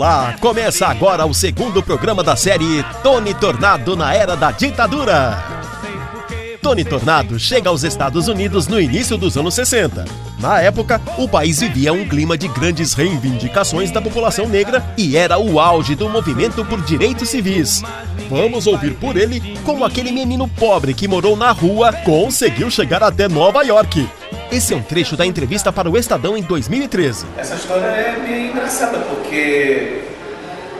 Olá, começa agora o segundo programa da série Tony Tornado na Era da Ditadura. Tony Tornado chega aos Estados Unidos no início dos anos 60. Na época, o país vivia um clima de grandes reivindicações da população negra e era o auge do movimento por direitos civis. Vamos ouvir por ele como aquele menino pobre que morou na rua conseguiu chegar até Nova York. Esse é um trecho da entrevista para o Estadão em 2013. Essa história é meio engraçada porque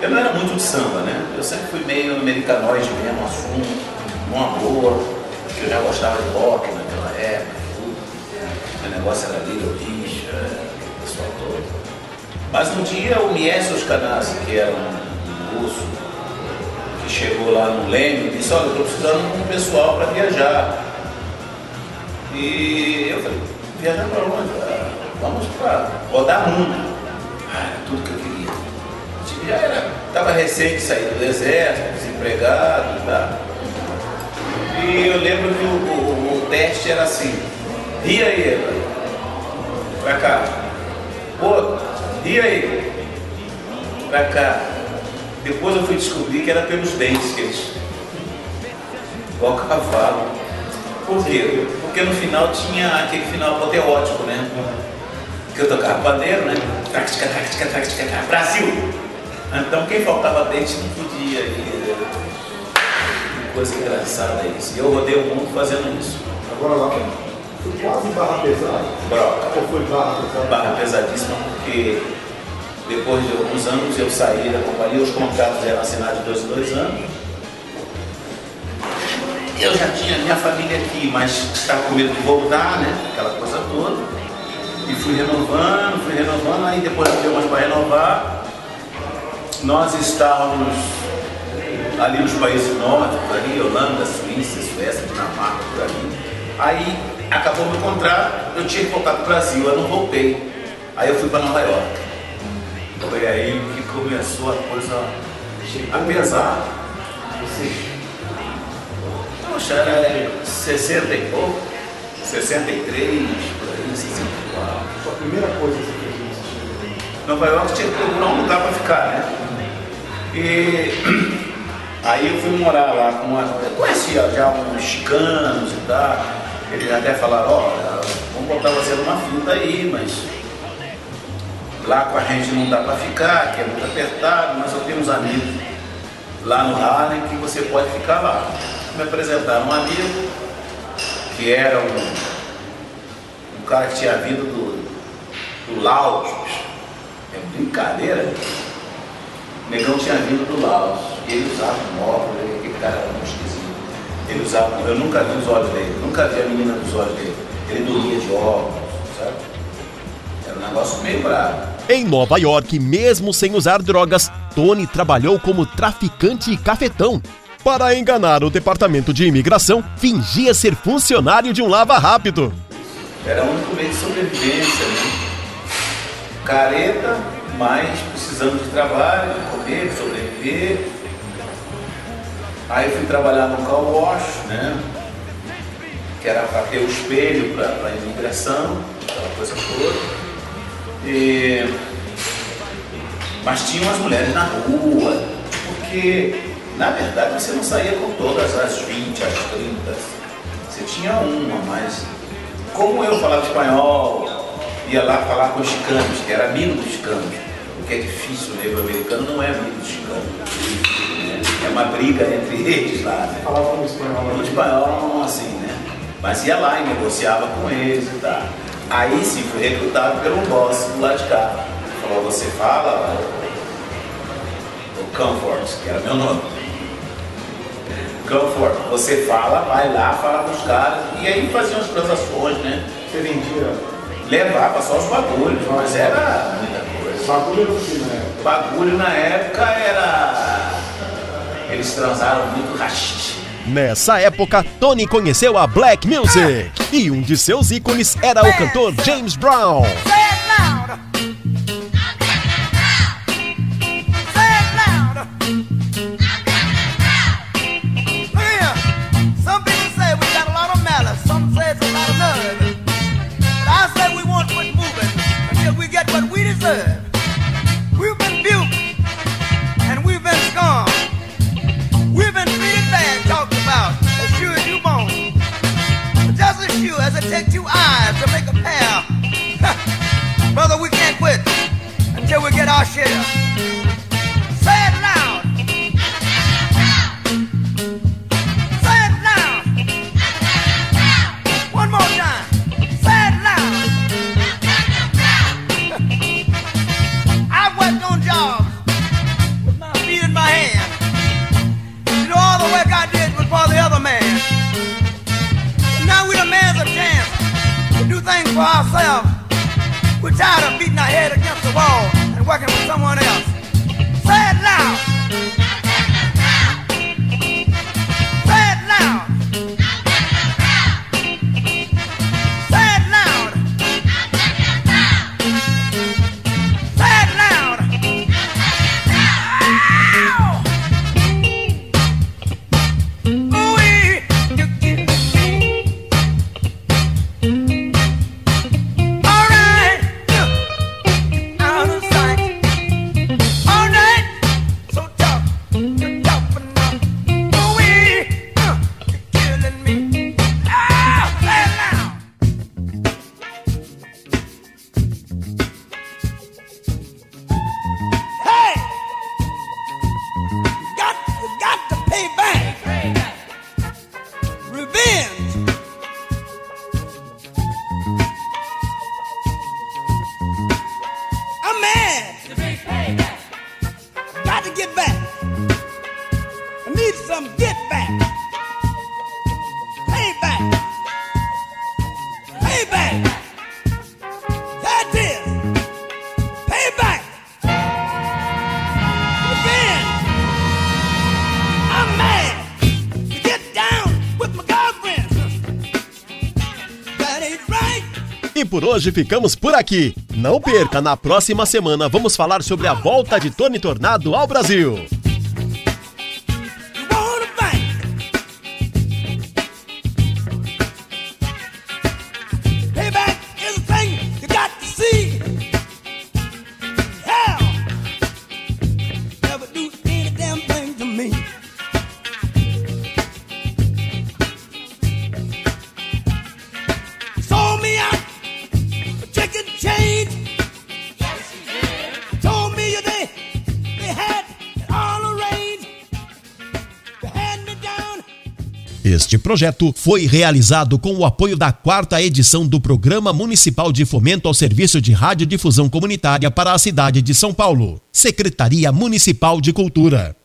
eu não era muito de samba, né? Eu sempre fui meio americanoide mesmo, assunto, um amor, que eu já gostava de rock naquela época, tudo. Meu negócio era Little Richard, o pessoal todo. Mas um dia o Miessos Canassi, que era um russo, que chegou lá no Leme, disse, olha, eu estou precisando de um pessoal para viajar. E eu falei, viajar para onde? Vamos para rodar mundo. Ah, tudo que eu queria. Já era, estava recente saído do exército, desempregado tal. E eu lembro que o, o- o teste era assim, ria aí, pra cá. Outro, ria aí, pra cá. Depois eu fui descobrir que era pelos dentes que eles. Igual cavalo. Por quê? Porque no final tinha aquele final apoteótico, né? Que eu tocava pandeiro, né? Trac, tica, trac, tica, trac, tica, trac, Brasil! Então quem faltava dente não podia ir. Que coisa engraçada isso. E eu rodei o mundo fazendo isso. Agora lá, foi quase barra pesada. Broca. Ou foi barra pesada? barra pesadíssima porque depois de alguns anos eu saí da companhia, os contratos eram assinados de dois em dois anos. Eu já tinha minha família aqui, mas estava com medo de voltar, né? Aquela coisa toda. E fui renovando, fui renovando, aí depois não deu mais para renovar. Nós estávamos ali nos países nórdicos, ali, Holanda, Suíça, Suécia, Dinamarca, por ali. Aí acabou meu contrato, eu tinha que voltar para o Brasil, eu não voltei. Aí eu fui para Nova York. Foi aí que começou a coisa a pesar. Poxa, era 60 e pouco, 63, por aí, 64. Sua primeira coisa que fez nesse Nova York tinha que procurar um lugar para ficar, né? E aí eu fui morar lá com uma. Eu conhecia já uns mexicanos e tal. Eles até falaram, ó, vamos botar você numa fita aí, mas lá com a gente não dá para ficar, que é muito apertado, mas eu tenho uns amigos lá no Harlem que você pode ficar lá. Me apresentaram um amigo que era um, um cara que tinha vindo do, do Laos, é brincadeira. O negão tinha vindo do Laos. Ele usava um óculos, ele- aquele cara era muito esquisito. Ele usava, eu nunca vi os olhos dele, nunca vi a menina dos olhos dele. Ele dormia de óculos, sabe? Era um negócio meio bravo. Em Nova York, mesmo sem usar drogas, Tony trabalhou como traficante e cafetão. Para enganar o departamento de imigração, fingia ser funcionário de um lava-rápido. Era o único meio de sobrevivência, né? Careta, mas precisando de trabalho, de comer, de sobreviver. Aí fui trabalhar no car wash, né? Que era para ter o espelho para a imigração, aquela coisa toda. E... Mas tinha umas mulheres na rua, porque na verdade você não saía com todas as 20, as 30. Você tinha uma, mas como eu falava espanhol, ia lá falar com os chicanos, que era amigo dos chicanos, o que é difícil, o negro americano não é amigo dos chicanos. É uma briga entre eles lá, né? Falava como espanhol. No espanhol, não assim, né? Mas ia lá e negociava com eles e tal. Aí sim fui recrutado pelo boss do lado de cá. Falou, você fala o Comfort, que era meu nome. Comfort, você fala, vai lá, fala com os caras, e aí faziam as transações, né? Você vendia Levava só os bagulhos, mas era muita coisa. bagulho no que né? O bagulho na época era. Eles transaram muito rachixe. Nessa época, Tony conheceu a Black Music e um de seus ícones era o cantor James Brown. We've been built and we've been scorned. We've been treated bad, talked about, as sure as you born. Just as sure as it takes two eyes to make a pair. Brother, we can't quit until we get our share. for ourselves. We're tired of beating our head against the wall and working with someone else. Got to get back. I need some get por hoje ficamos por aqui. Não perca, na próxima semana vamos falar sobre a volta de Tony Tornado ao Brasil. Este projeto foi realizado com o apoio da quarta edição do Programa Municipal de Fomento ao Serviço de Radiodifusão Comunitária para a cidade de São Paulo, Secretaria Municipal de Cultura.